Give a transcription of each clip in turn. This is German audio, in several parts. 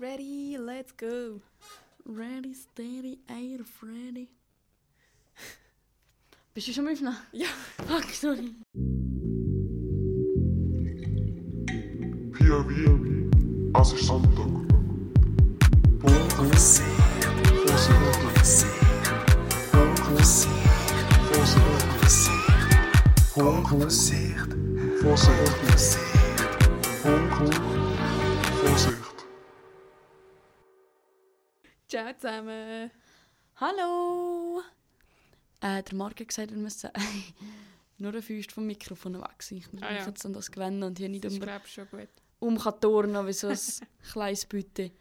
Ready, let's go. Ready, steady, air, Freddy. Bist du schon mal aufgenommen? Ja. Fuck, sorry. POV, es ist Sonntag. Punkt Vorsicht, Vorsicht, Punkt Vorsicht, Vorsicht, Punkt Vorsicht. Ciao zusammen. Hallo! Äh, der Marc hat gesagt, wir müssen nur ein Füßt vom Mikrofon weg sein. Ich muss Ah, mich ja. jetzt an das gewöhnen und hier nicht Das um, schon gut. um kann turnen wie so ein kleines Bütte.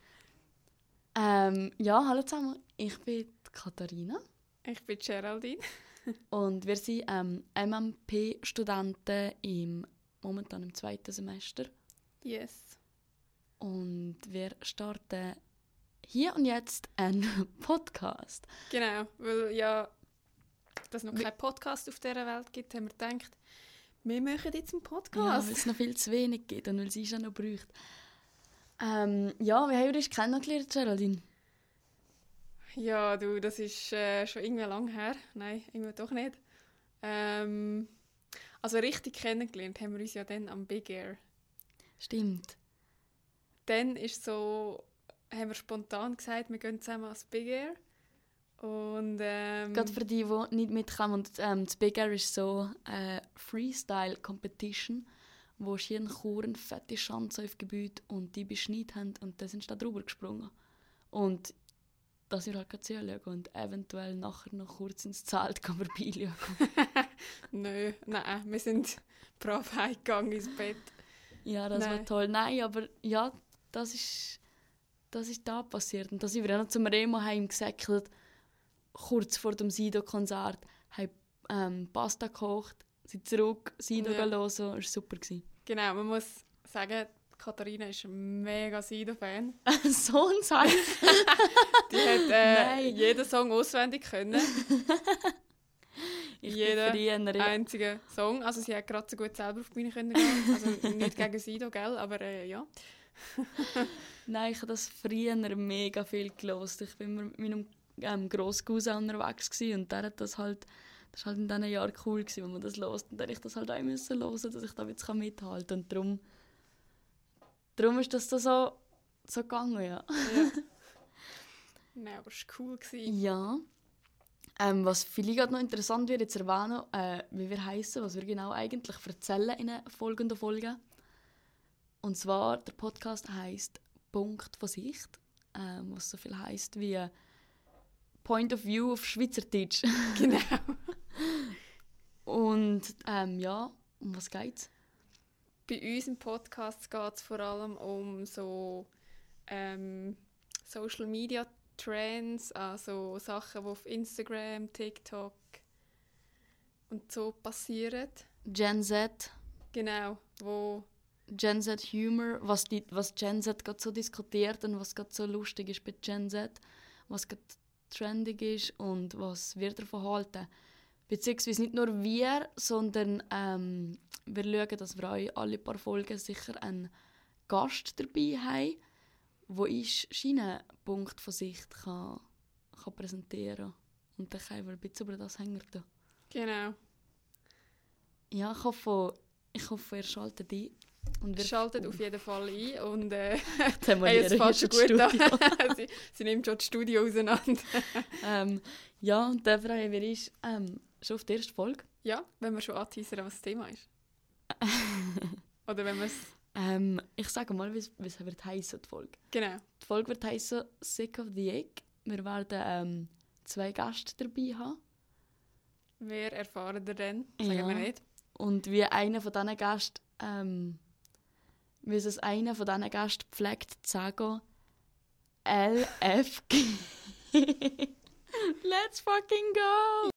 Ähm, ja, hallo zusammen. Ich bin Katharina Ich bin Geraldine. und wir sind ähm, MMP-Studenten im, momentan im zweiten Semester. Yes. Und wir starten hier und jetzt einen Podcast. Genau, weil ja, dass es noch keinen Podcast auf dieser Welt gibt, haben wir gedacht, wir machen jetzt einen Ja, Podcast. weil es noch viel zu wenig gibt und weil sie es auch noch braucht. Ähm, ja, wie haben wir uns kennengelernt, Geraldine? Ja, du, das ist äh, schon irgendwie lang her. Nein, irgendwie doch nicht. Ähm, also richtig kennengelernt haben wir uns ja dann am Big Air. Stimmt. Dann ist so, haben wir spontan gesagt, wir gehen zusammen ans Big Air. Und ähm, Gerade für die, die nicht mitkommen. Und, ähm, das Big Air ist so eine Freestyle-Competition, wo schier Chor eine fette Schanze aufgebaut und die beschneit haben und dann sind sie da drüber gesprungen. Und da sind wir halt zuschauen und eventuell nachher noch kurz ins Zelt vorbeischauen. Nö, nein, wir sind brav heimgegangen ins Bett. Ja, das war Nein. toll. Nein, aber ja, das ist, das ist da passiert. Und da sind wir noch zum Remo gesäckelt, kurz vor dem Sido-Konzert, haben ähm, Pasta gekocht, sind zurück, Sido Ja. hören, es war super. gewesen. Genau, man muss sagen, Katharina ist ein mega Sido-Fan. so ein Zeichen. Die hat äh, jeden Song auswendig können. Ich Jeder früher. Einziger Song. Also sie hat gerade so gut selber auf die Bühne können gehen. Also nicht gegen Sido, gell? Aber äh, ja. Nein, ich habe das früher mega viel gelost. Ich bin mit meinem ähm, Grosscousin unterwegs gewesen und der hat das halt, das war halt in diesen Jahren cool, gewesen, wo man das lost. Und dann ich das halt auch müssen hören, dass ich da jetzt mithalten kann. Und darum, darum ist das da so, so gegangen, ja. ja. Nein, aber es war cool. Gewesen. Ja. Ähm, was vielleicht noch interessant wird, jetzt erwähnen, äh, wie wir heißen, was wir genau eigentlich erzählen in den folgenden Folgen. Und zwar, der Podcast heißt Punkt von Sicht, ähm, was so viel heißt wie Point of View auf Schweizerdeutsch. Genau. Und ähm, ja, um was geht's? Bei uns im Podcast geht es vor allem um so ähm, Social Media Trends, also Sachen, die auf Instagram, TikTok und so passieren. Gen Z, Genau, wo Gen Z Humor, was, die, was Gen Z gerade so diskutiert und was gerade so lustig ist bei Gen Z, was gerade trendig ist und was wir davon halten. Beziehungsweise nicht nur wir, sondern ähm, wir schauen, dass wir euch alle paar Folgen sicher einen Gast dabei haben, wo ich Punkt von Sicht kann, kann präsentieren kann. Und dann können wir ein bisschen über das hängen. genau. Ja, ich hoffe, ich hoffe ihr schaltet ein. Und wir Schaltet auf jeden Fall ein und äh, hey, jetzt fängt schon gut an. Sie, sie nimmt schon das Studio auseinander. ähm, ja, und dann freuen wir uns ähm, schon auf die erste Folge. Ja, wenn wir schon anteasern, was das Thema ist. Oder wenn wir es... Ähm, ich sage mal, es es wird heissen, die Folge. Genau. Die Folge wird heissen «Sick of the Egg». Wir werden ähm, zwei Gäste dabei haben. Wer erfahren wir denn? Sagen Ja. wir nicht. Und wie einer von diesen Gästen, ähm, wie es einer von diesen Gästen pflegt zu sagen, LFG. Let's fucking go!